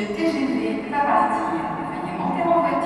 Le TGV va partir. Veuillez monter en voiture.